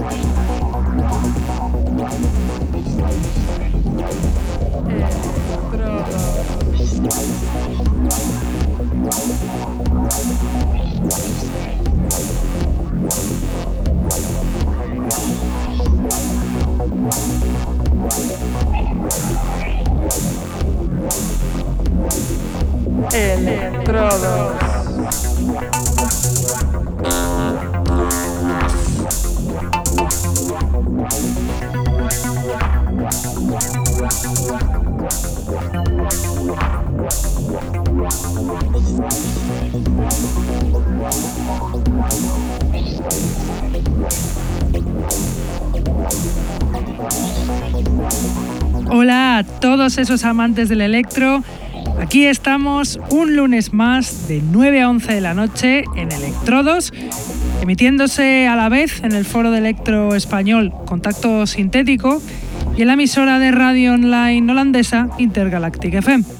Estrada. A todos esos amantes del electro. Aquí estamos un lunes más de 9 a 11 de la noche en Electrodos, emitiéndose a la vez en el foro de electro español Contacto Sintético y en la emisora de radio online holandesa Intergalactic FM.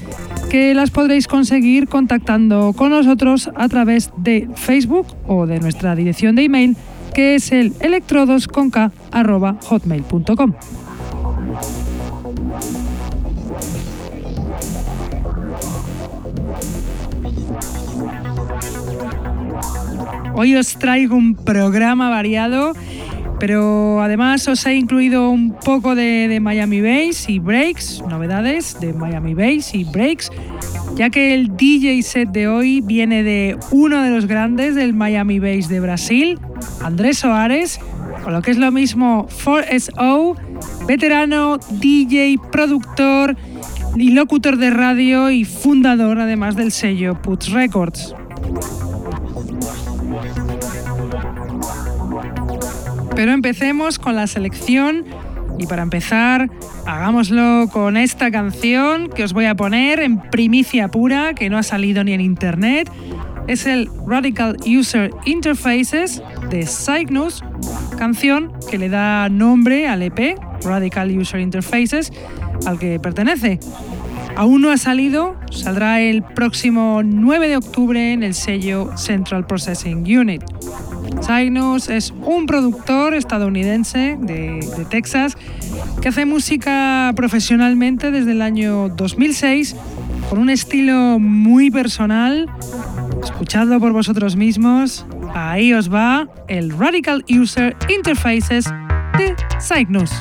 que las podréis conseguir contactando con nosotros a través de Facebook o de nuestra dirección de email que es el electrodosconk.hotmail.com. Hoy os traigo un programa variado pero además os he incluido un poco de, Miami Bass y breaks, novedades de Miami Bass y breaks, ya que el DJ set de hoy viene de uno de los grandes del Miami Bass de Brasil, Andrés Soares, o lo que es lo mismo 4SO, veterano, DJ, productor y locutor de radio y fundador además del sello Puts Records. Pero empecemos con la selección y para empezar, hagámoslo con esta canción que os voy a poner en primicia pura, que no ha salido ni en internet. Es el Radical User Interfaces de Cygnus, canción que le da nombre al EP, Radical User Interfaces, al que pertenece. Aún no ha salido, saldrá el próximo 9 de octubre en el sello Central Processing Unit. Cygnus es un productor estadounidense de, Texas que hace música profesionalmente desde el año 2006 con un estilo muy personal. Escuchadlo por vosotros mismos. Ahí os va el Radical User Interfaces de Cygnus.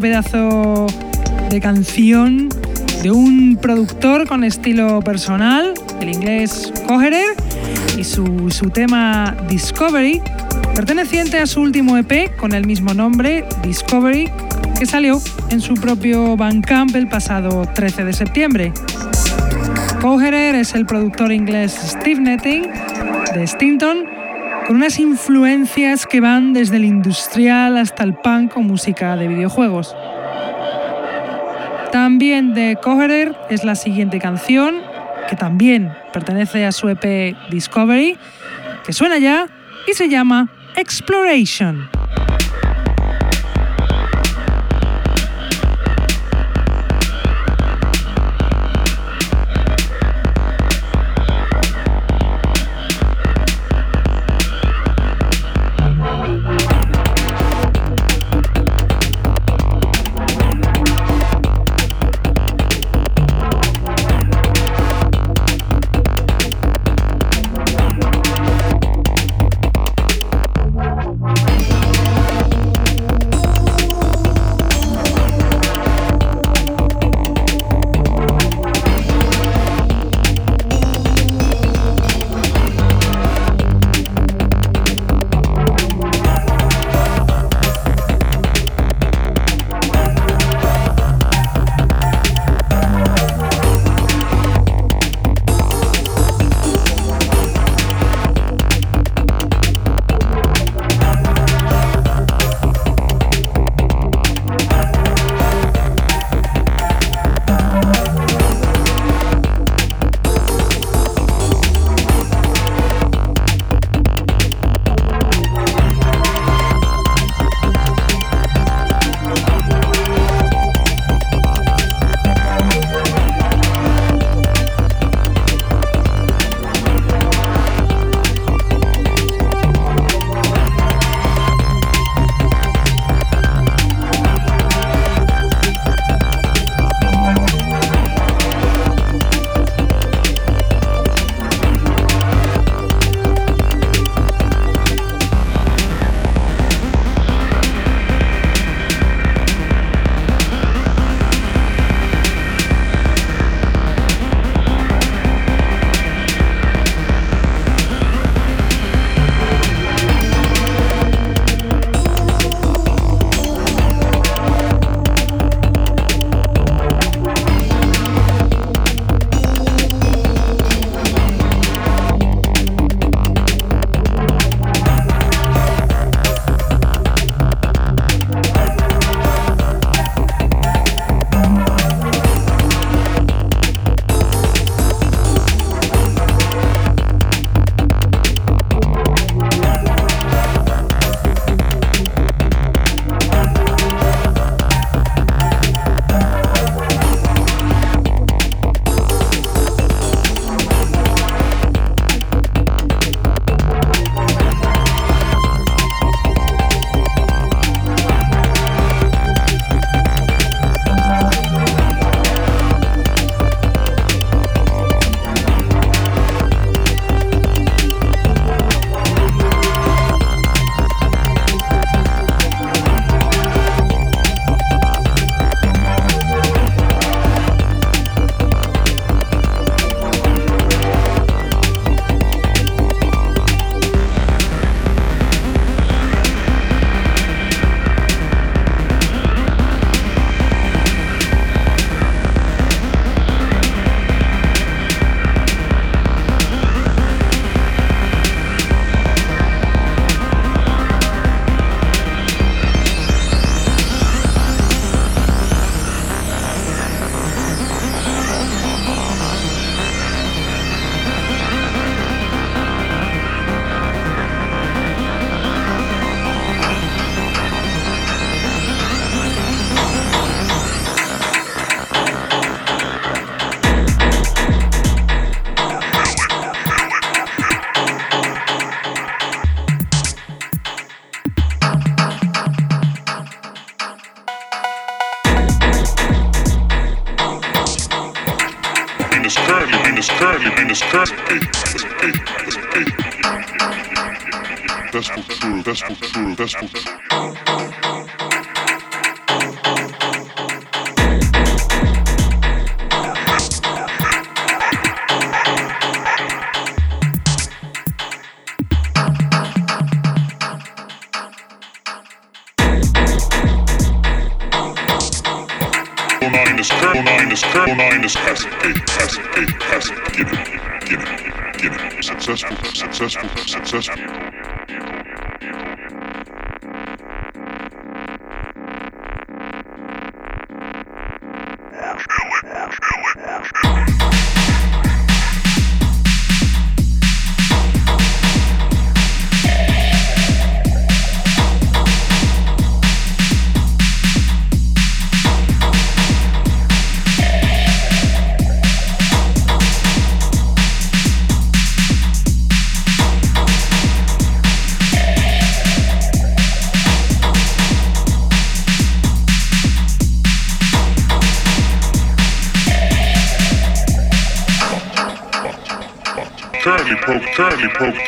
Pedazo de canción de un productor con estilo personal, el inglés Cogerer, y su, su tema Discovery, perteneciente a su último EP con el mismo nombre, Discovery, que salió en su propio Bandcamp el pasado 13 de septiembre. Cogerer es el productor inglés Steve Netting de Stinton, con unas influencias que van desde el industrial hasta el punk o música de videojuegos. También de Cogerer es la siguiente canción, que también pertenece a su EP Discovery, que suena ya y se llama Exploration.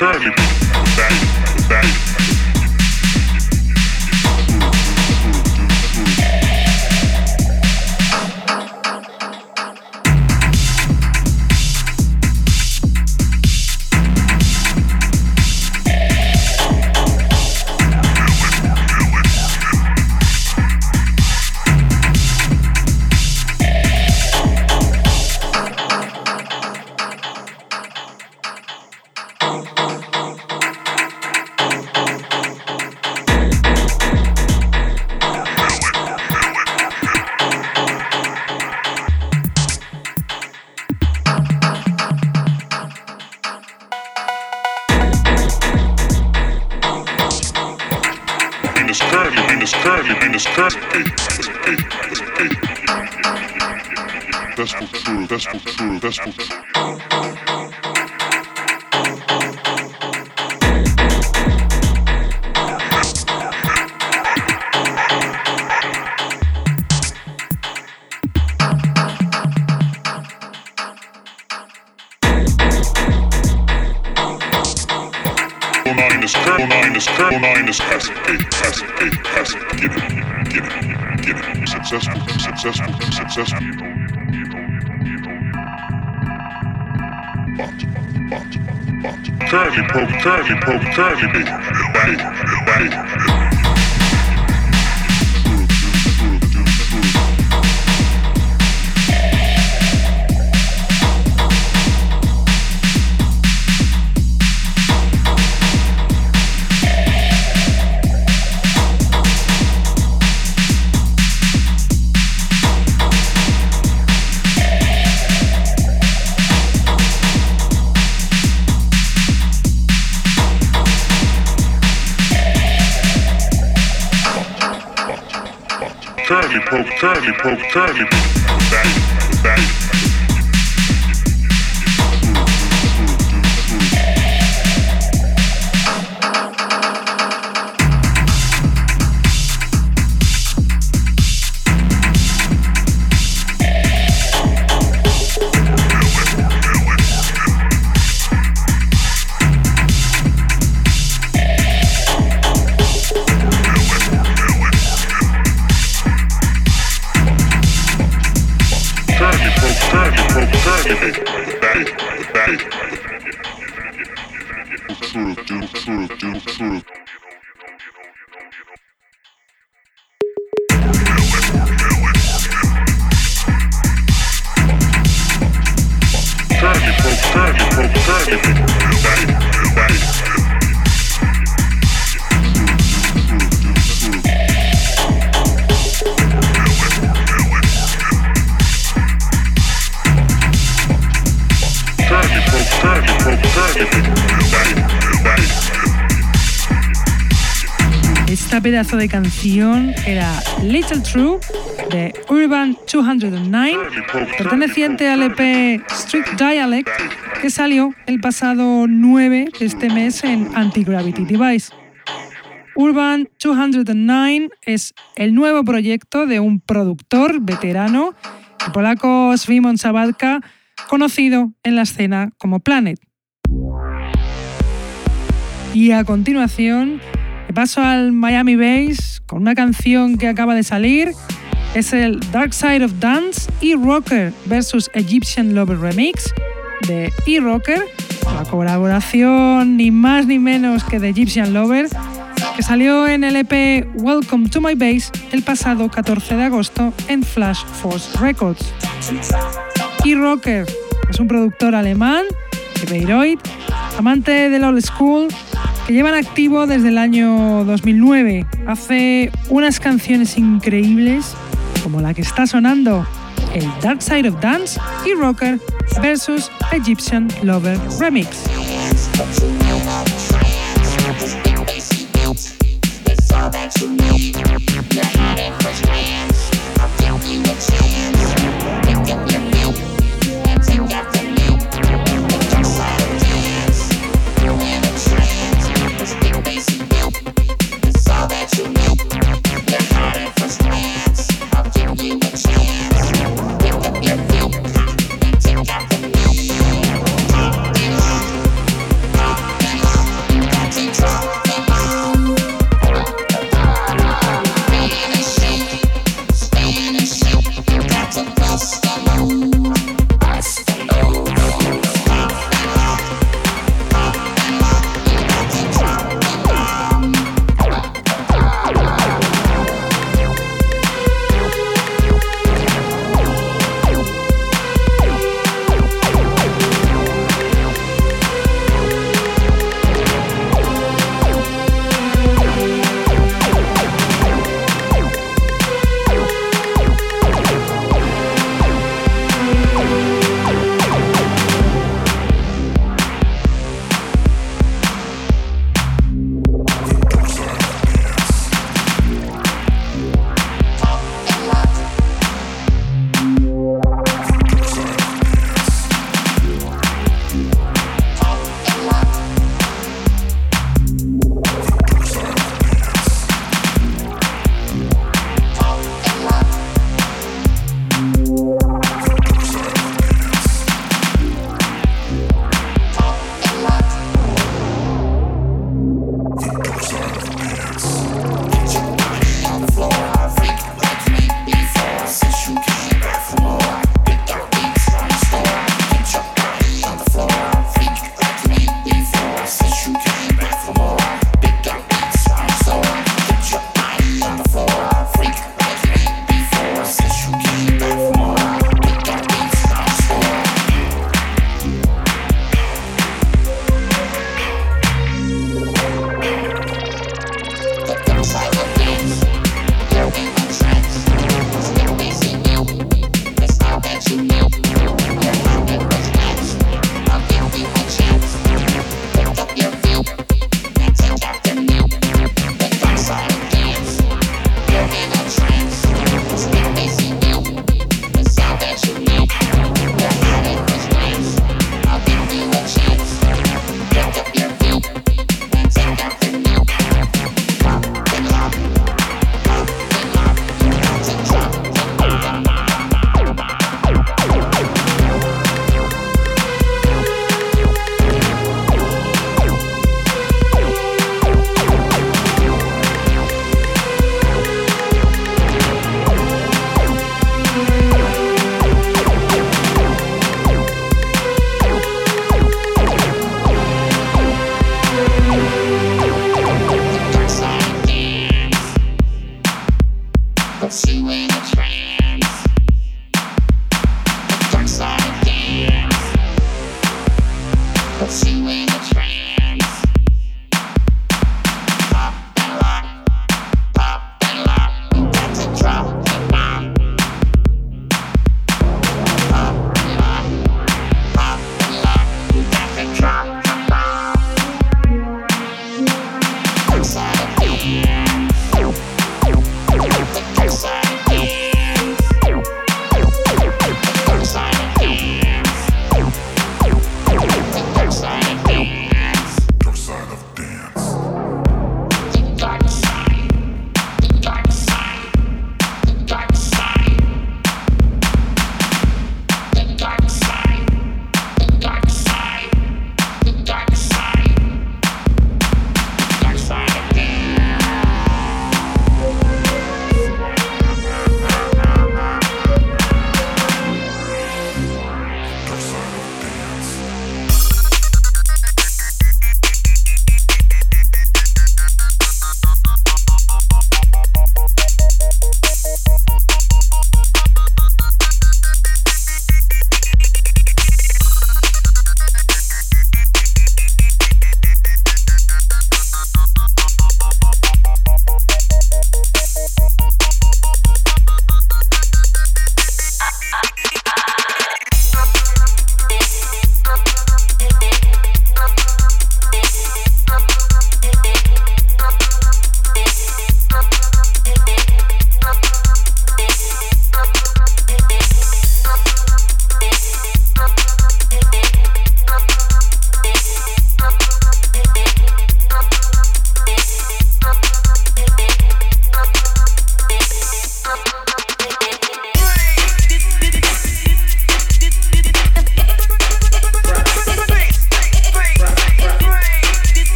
eternity. entirely me. currently, poke currently. Canción era Little True de Urban 209, perteneciente al EP Street Dialect, que salió el pasado 9 de este mes en Anti-Gravity Device. Urban 209 es el nuevo proyecto de un productor veterano, el polaco Svimon Sabatka, conocido en la escena como Planet. Y a continuación, paso al Miami Bass con una canción que acaba de salir. Es el Dark Side of Dance y Rocker versus Egyptian Lover Remix de E-Rocker, la colaboración ni más ni menos que de Egyptian Lover, que salió en el EP Welcome to My Base el pasado 14 de agosto en Flash Force Records. Y Rocker es un productor alemán de Bayreuth, amante del old school, que llevan activo desde el año 2009. Hace unas canciones increíbles, como la que está sonando, el Dark Side of Dance y Rocker versus Egyptian Lover Remix.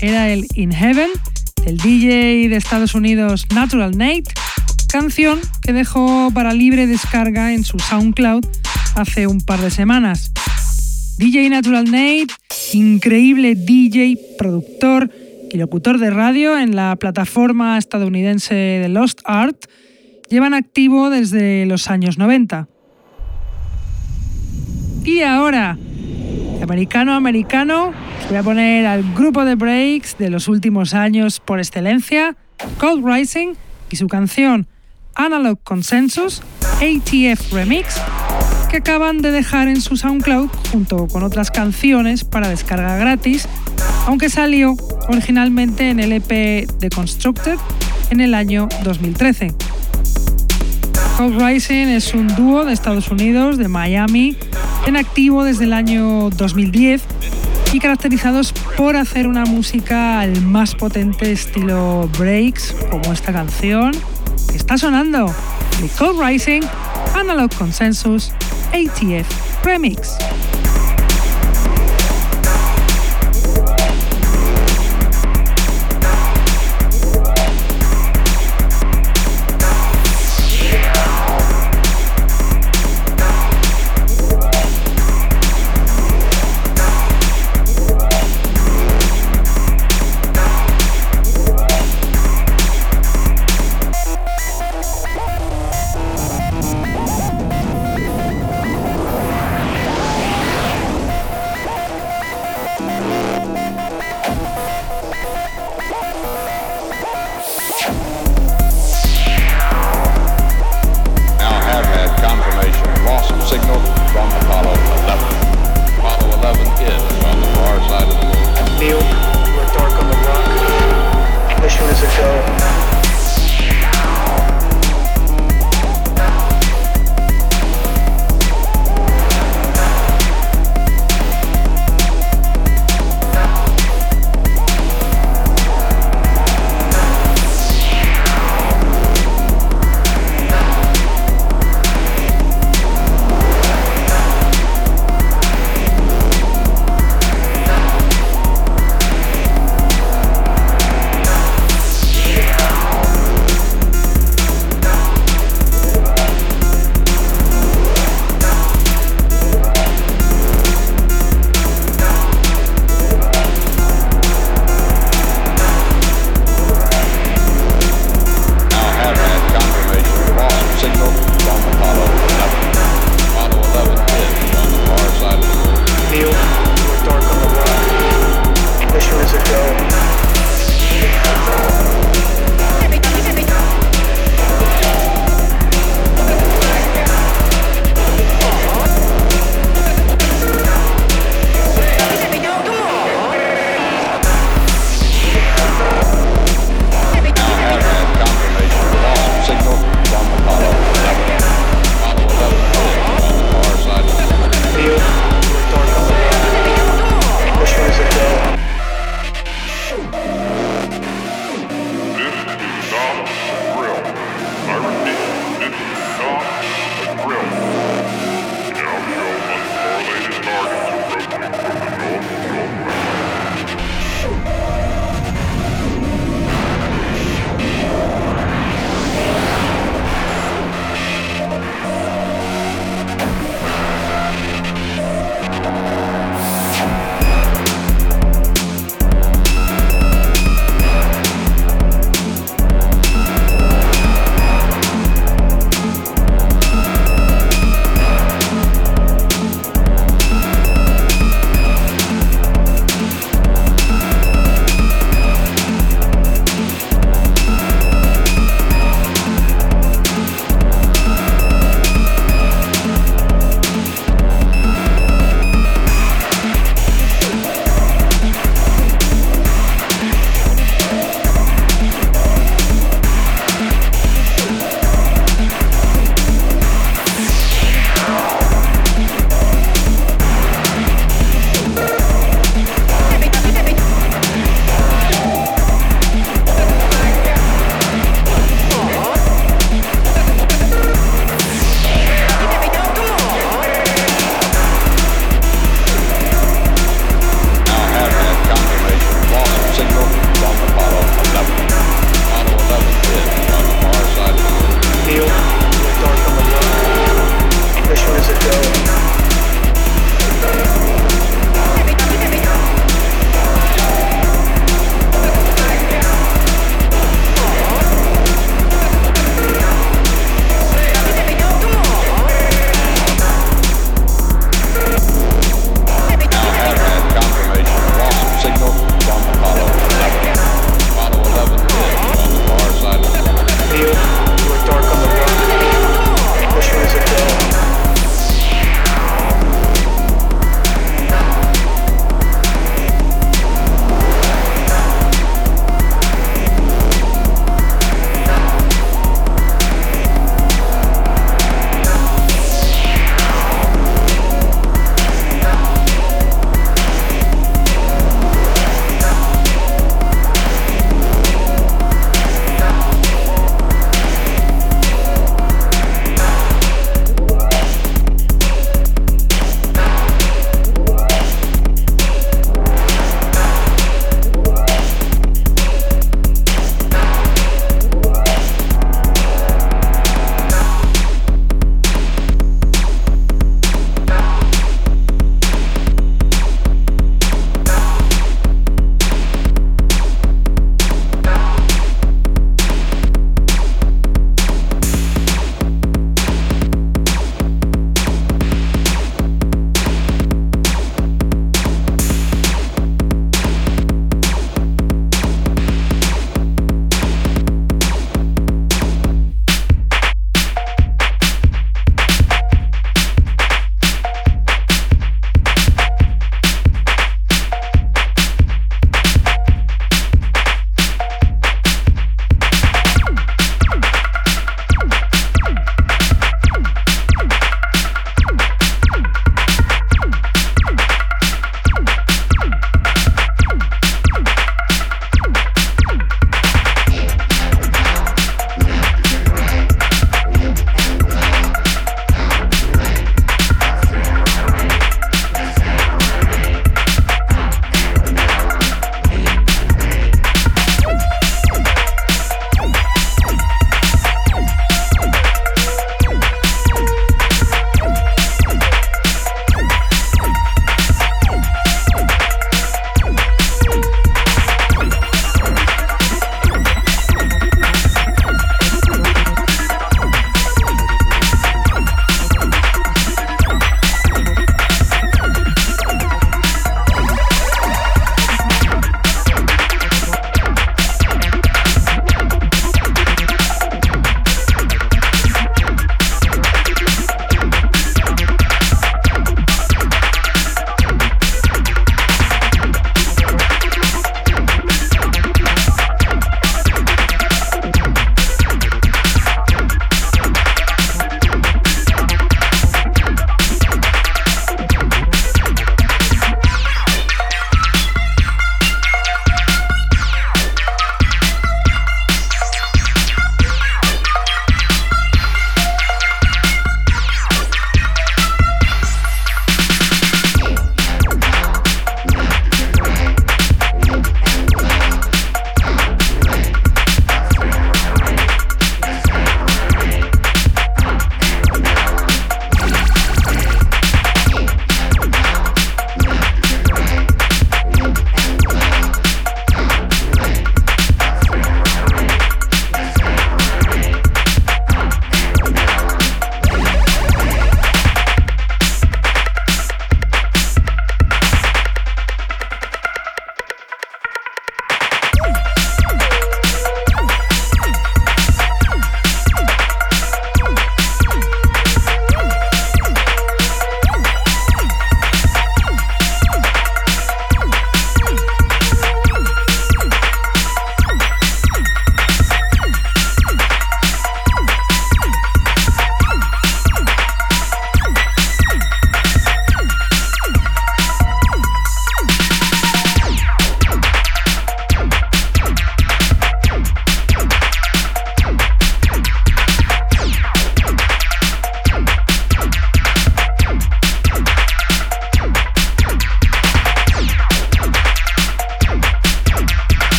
Era el In Heaven del DJ de Estados Unidos Natural Nate, canción que dejó para libre descarga en su SoundCloud hace un par de semanas. DJ Natural Nate, increíble DJ, productor y locutor de radio en la plataforma estadounidense de Lost Art, llevan activo desde los años 90. Y ahora, americano americano, os voy a poner al grupo de breaks de los últimos años por excelencia, Cold Rising, y su canción Analog Consensus ATF Remix, que acaban de dejar en su SoundCloud junto con otras canciones para descarga gratis, aunque salió originalmente en el EP de Constructed en el año 2013. Cold Rising es un dúo de Estados Unidos, de Miami, en activo desde el año 2010 y caracterizados por hacer una música al más potente estilo breaks, como esta canción que está sonando, de Cold Rising, Analog Consensus, ATF Remix.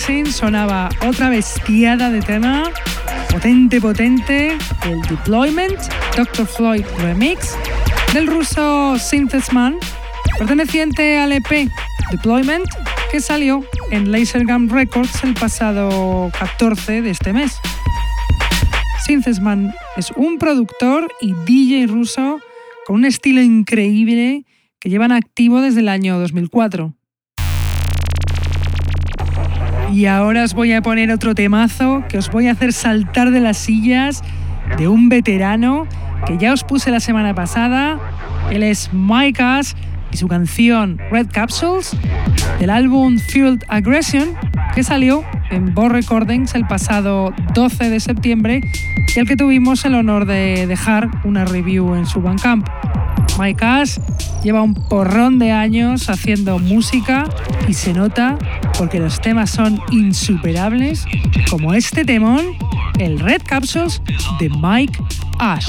Sonaba otra bestiada de tema, potente, potente, el Deployment, Dr. Floyd Remix, del ruso Synthesman, perteneciente al EP Deployment, que salió en Lasergun Records el pasado 14 de este mes. Synthesman es un productor y DJ ruso con un estilo increíble que llevan activo desde el año 2004. Y ahora os voy a poner otro temazo que os voy a hacer saltar de las sillas de un veterano que ya os puse la semana pasada. Él es Mike Ash y su canción Red Capsules del álbum Fueled Aggression que salió en Bo Recordings el pasado 12 de septiembre y al que tuvimos el honor de dejar una review en su Bandcamp. Mike Ash lleva un porrón de años haciendo música y se nota porque los temas son insuperables, como este temón, el Red Capsules de Mike Ash.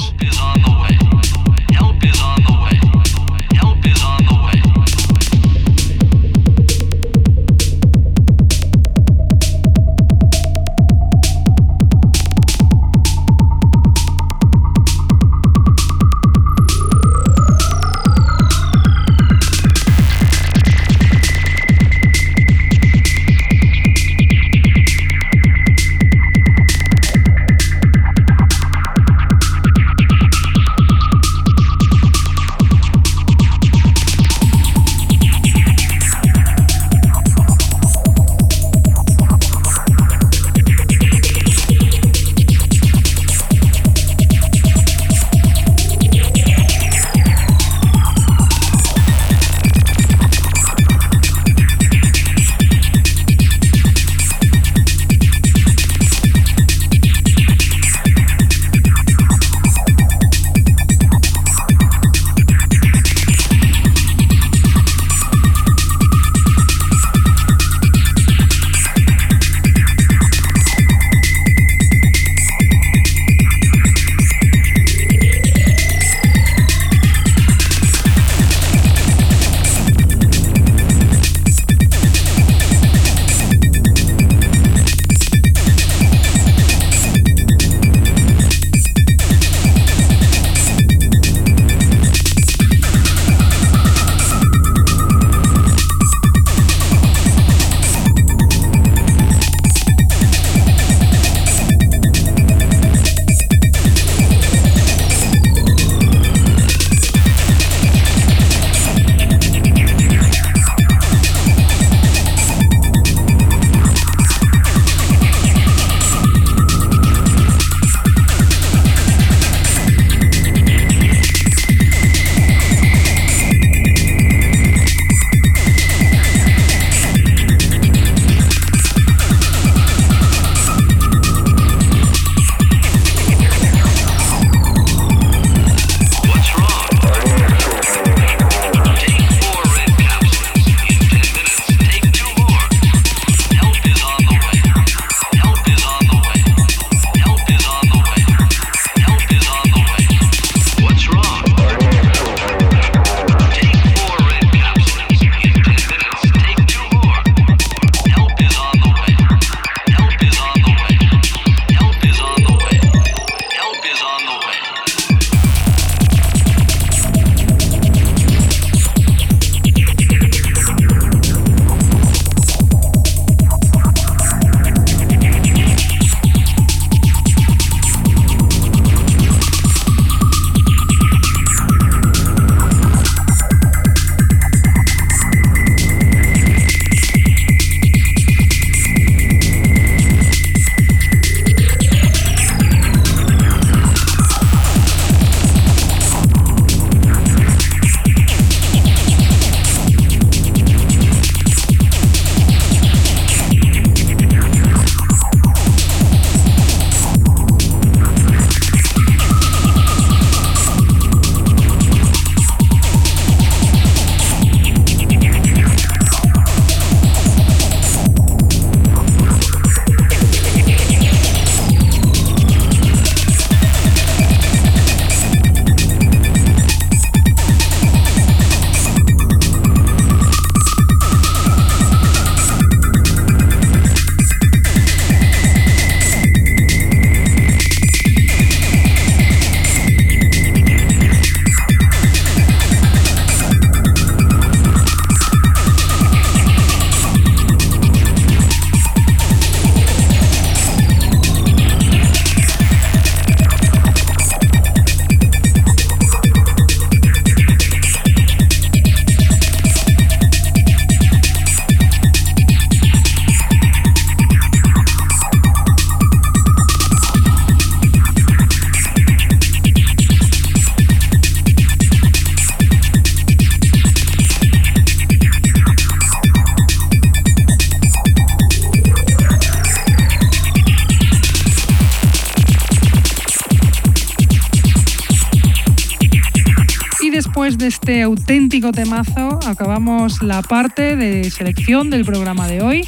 Temazo, acabamos la parte de selección del programa de hoy.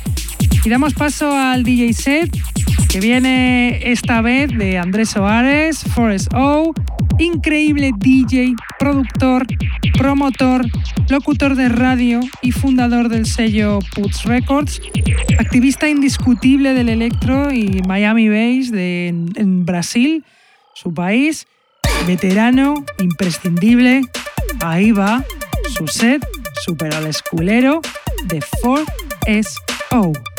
Y damos paso al DJ set que viene esta vez de Andrés Soares, Forest O, increíble DJ, productor, promotor, locutor de radio y fundador del sello Puts Records, activista indiscutible del electro y Miami Bass de, en Brasil, su país, veterano, imprescindible, ahí va su set super al esculero de 4SO.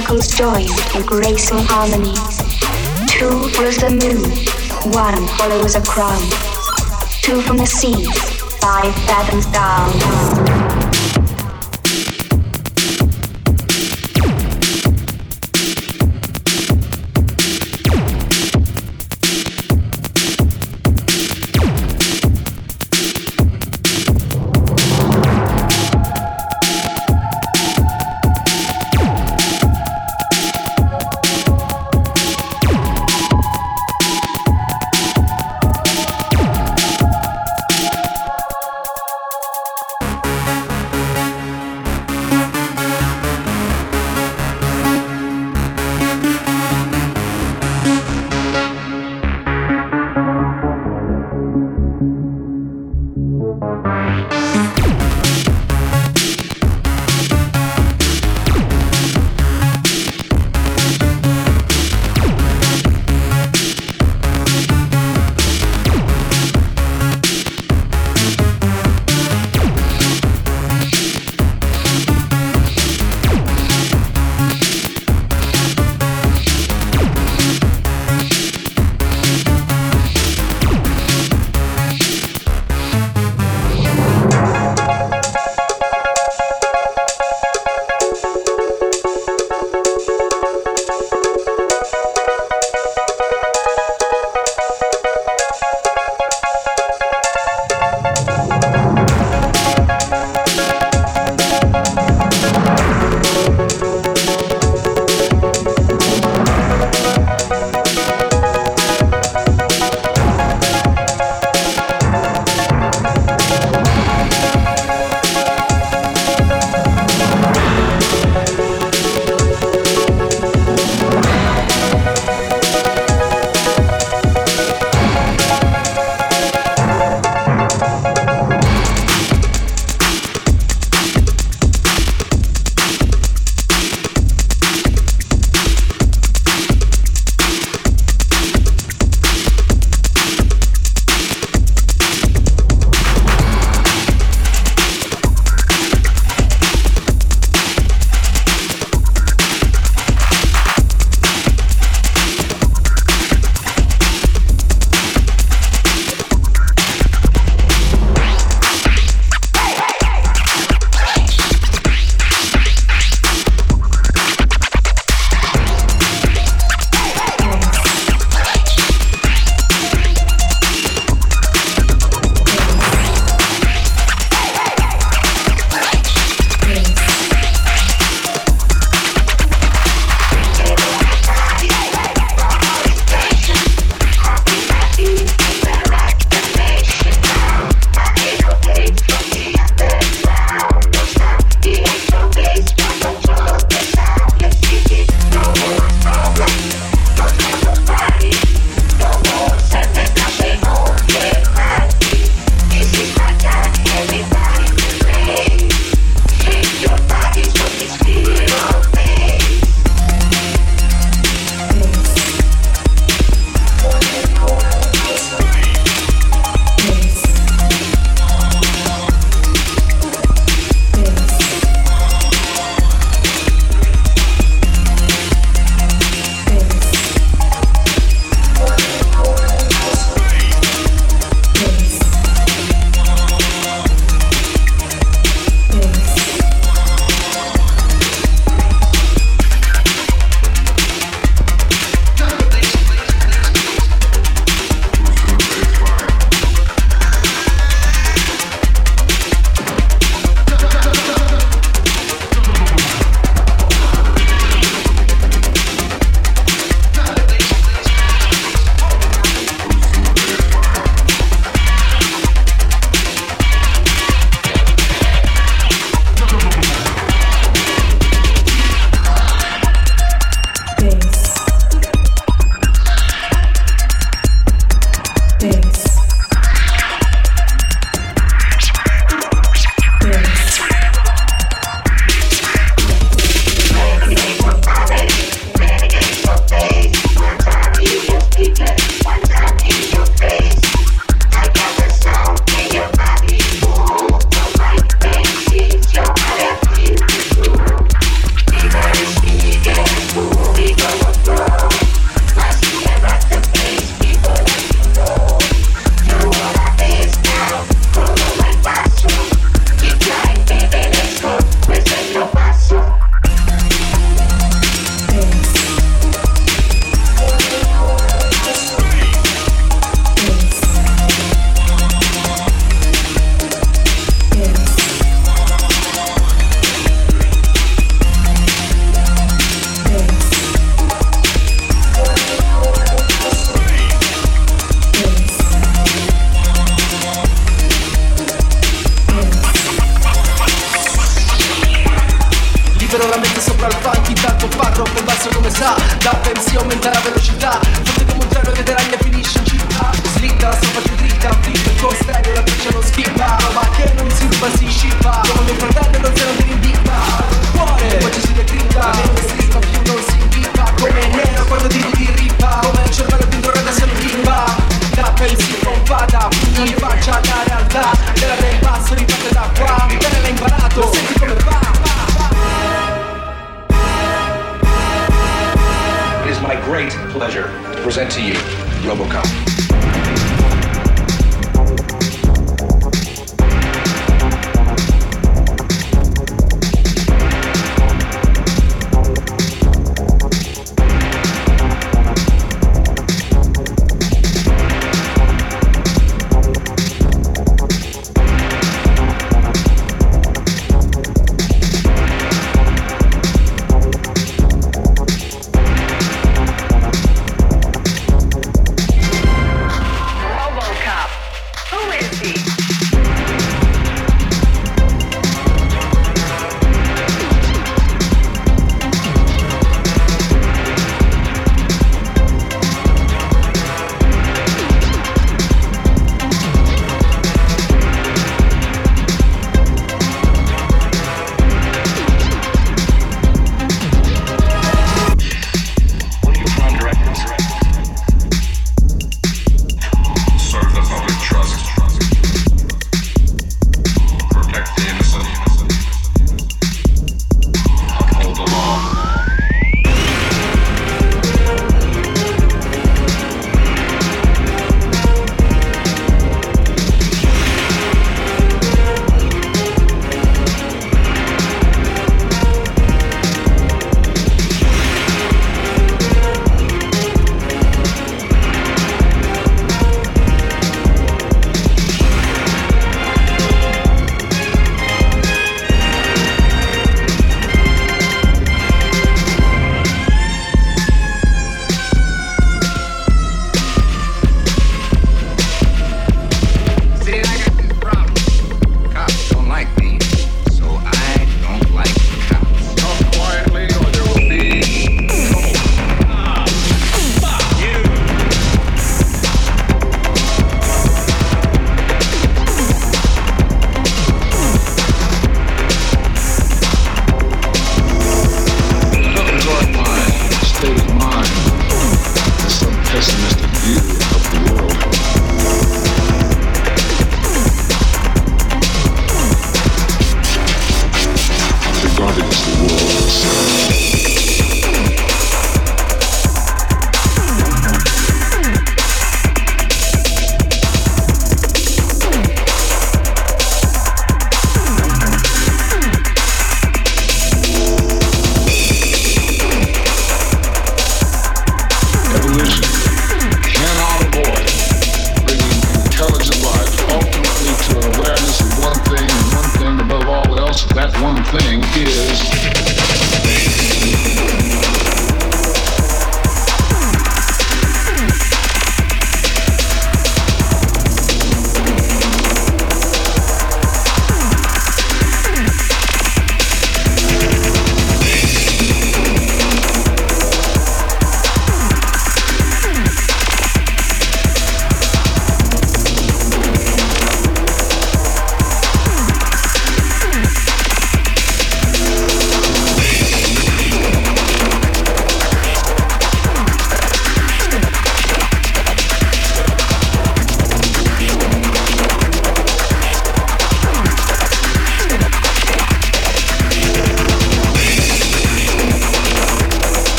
Circles joined in graceful harmony. Two follows the moon, one follows a crown. Two from the sea, five fathoms down.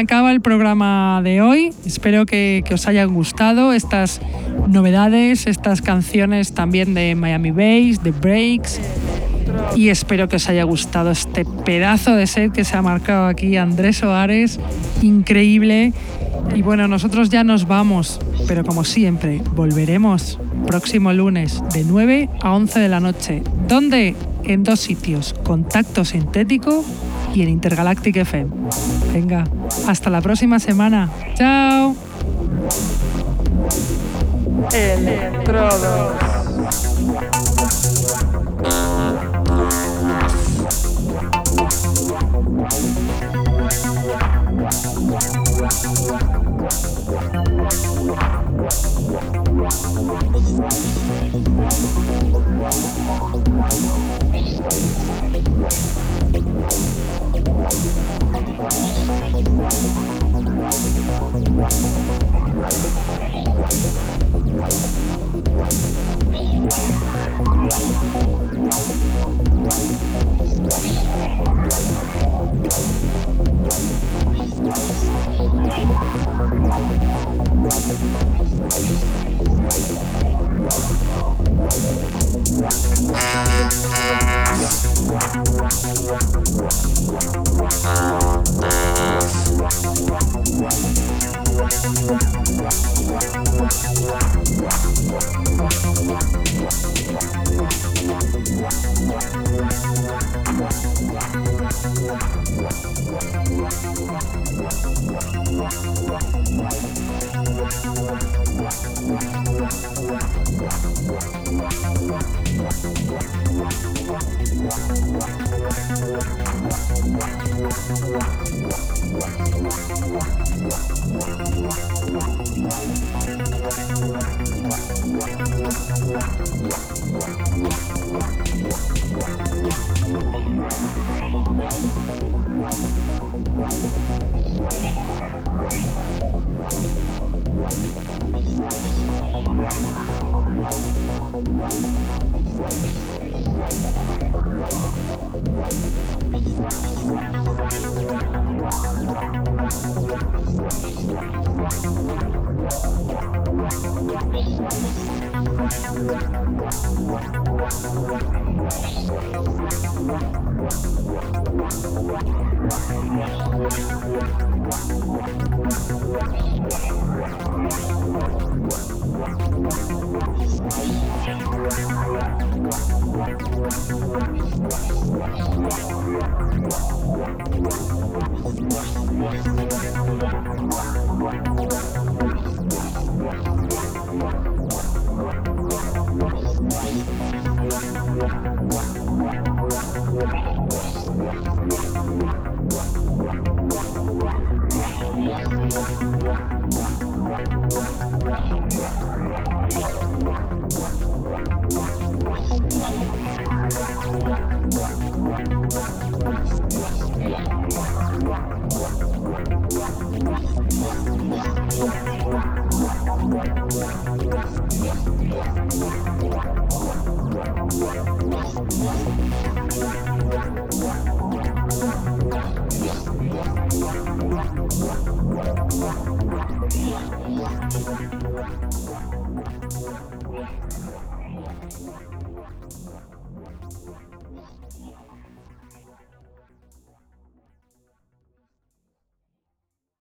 Acaba el programa de hoy. Espero que, os hayan gustado estas novedades, estas canciones también de Miami Bass, de Breaks. Y espero que os haya gustado este pedazo de set que se ha marcado aquí Andrés Oares. Increíble. Y bueno, nosotros ya nos vamos, pero como siempre, volveremos próximo lunes de 9 a 11 de la noche. ¿Dónde? En dos sitios, Contacto Sintético y en Intergalactic FM. Venga, hasta la próxima semana. Chao. Electrodos.